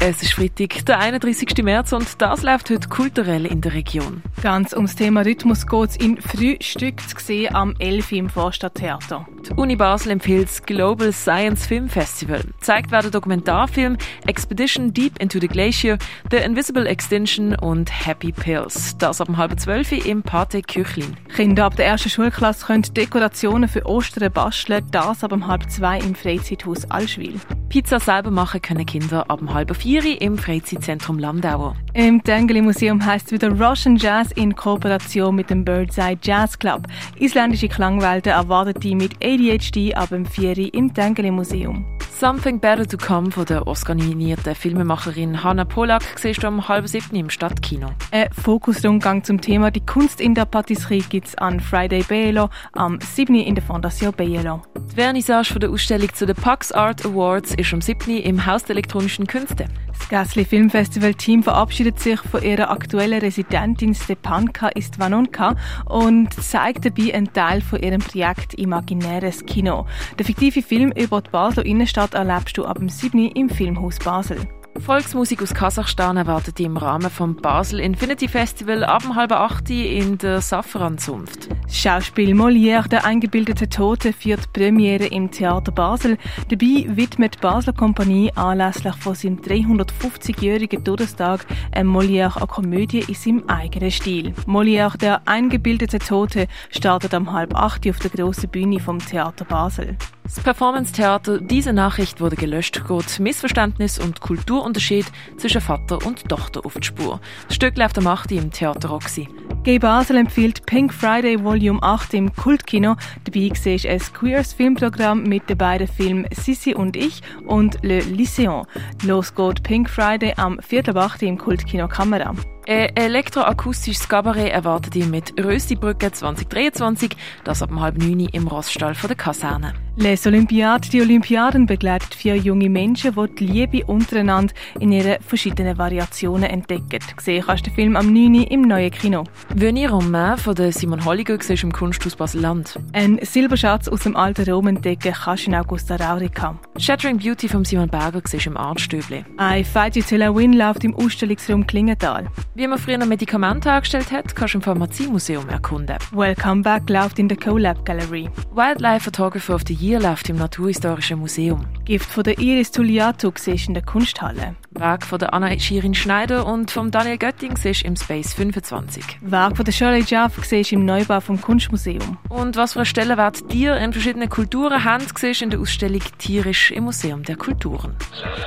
Es ist Freitag, der 31. März und das läuft heute kulturell in der Region. Ganz ums Thema Rhythmus geht es in Frühstück zu sehen am 11 im Vorstadttheater. Die Uni Basel empfiehlt das Global Science Film Festival. Zeigt werden Dokumentarfilm Expedition Deep into the Glacier, The Invisible Extinction und Happy Pills. Das ab um halb zwölf im Pate Küchlin. Kinder ab der ersten Schulklasse können Dekorationen für Ostern basteln, das ab um halb zwei im Freizeithaus Allschwil. Pizza selber machen können Kinder ab um halb vier im Freizeitzentrum Landauer. Im Tengeli Museum heißt wieder Russian Jazz in Kooperation mit dem Birdseye Jazz Club. Isländische Klangwelten erwartet die mit ADHD ab dem 4 im Tengeli Museum. Something Better to Come von der oscar-nominierten Filmemacherin Hanna Polak siehst du um halb sieben im Stadtkino. Ein Fokusrundgang zum Thema Die Kunst in der Patisserie gibt es an Friday Bielo am 7. in der Fondation Bielo. Die Vernissage von der Ausstellung zu den Pax Art Awards ist am 7. im Haus der elektronischen Künste. Das Gassli Filmfestival Team verabschiedet sich von ihrer aktuellen Residentin Stepanka Istvanonka und zeigt dabei einen Teil von ihrem Projekt Imaginäres Kino. Der fiktive Film über die Basler Innenstadt erlebst du ab dem 7. im Filmhaus Basel. Volksmusik aus Kasachstan erwartet im Rahmen vom Basel Infinity Festival ab halb acht in der Safran-Zunft. Das Schauspiel Molière, der eingebildete Tote, führt Premiere im Theater Basel. Dabei widmet Basler Kompanie anlässlich von seinem 350-jährigen Todestag ein Molière eine Komödie in seinem eigenen Stil. Molière, der eingebildete Tote, startet am halb acht auf der grossen Bühne vom Theater Basel. Das Performance-Theater Diese Nachricht wurde gelöscht geht Missverständnis und Kulturunterschied zwischen Vater und Tochter auf die Spur. Das Stück läuft am 8. im Theater Roxy. G Basel empfiehlt Pink Friday Volume 8 im Kultkino. Dabei siehst du ein queers Filmprogramm mit den beiden Filmen Sissi und ich und Le Lycéon. Los geht Pink Friday am 4. 8. im Kultkino Kamera. Ein elektroakustisches Kabarett erwartet ihr mit Röstibrücke 2023, das ab halb neun im Rossstall der Kaserne. Les Olympiades, die Olympiaden begleitet vier junge Menschen, die die Liebe untereinander in ihren verschiedenen Variationen entdecken. Gesehen kannst du den Film am 9. im neuen Kino. Venir Romain von der Simon Holliger siehst im Kunsthaus Basel-Land. Ein Silberschatz aus dem alten Rom entdecken kannst du in Augusta Raurica. Shattering Beauty von Simon Berger siehst im Artstöbli. I Fight You Till I Win läuft im Ausstellungsraum Klingenthal. Wie man früher Medikamente angestellt hat, kannst du im Pharmaziemuseum erkunden. Welcome Back läuft in der CoLab Gallery. Wildlife Photographer of the Year läuft im Naturhistorischen Museum. Gift von der Iris Tulliato siehst in der Kunsthalle. Werk von der Anna Schirin Schneider und vom Daniel Götting siehst im Space 25. Werk von der Shirley Jaff siehst im Neubau vom Kunstmuseum. Und was für einen Stellenwert Tiere in verschiedenen Kulturen haben, siehst in der Ausstellung Tierisch im Museum der Kulturen.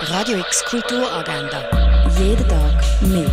Radio X Kulturagenda. Jeden Tag mehr.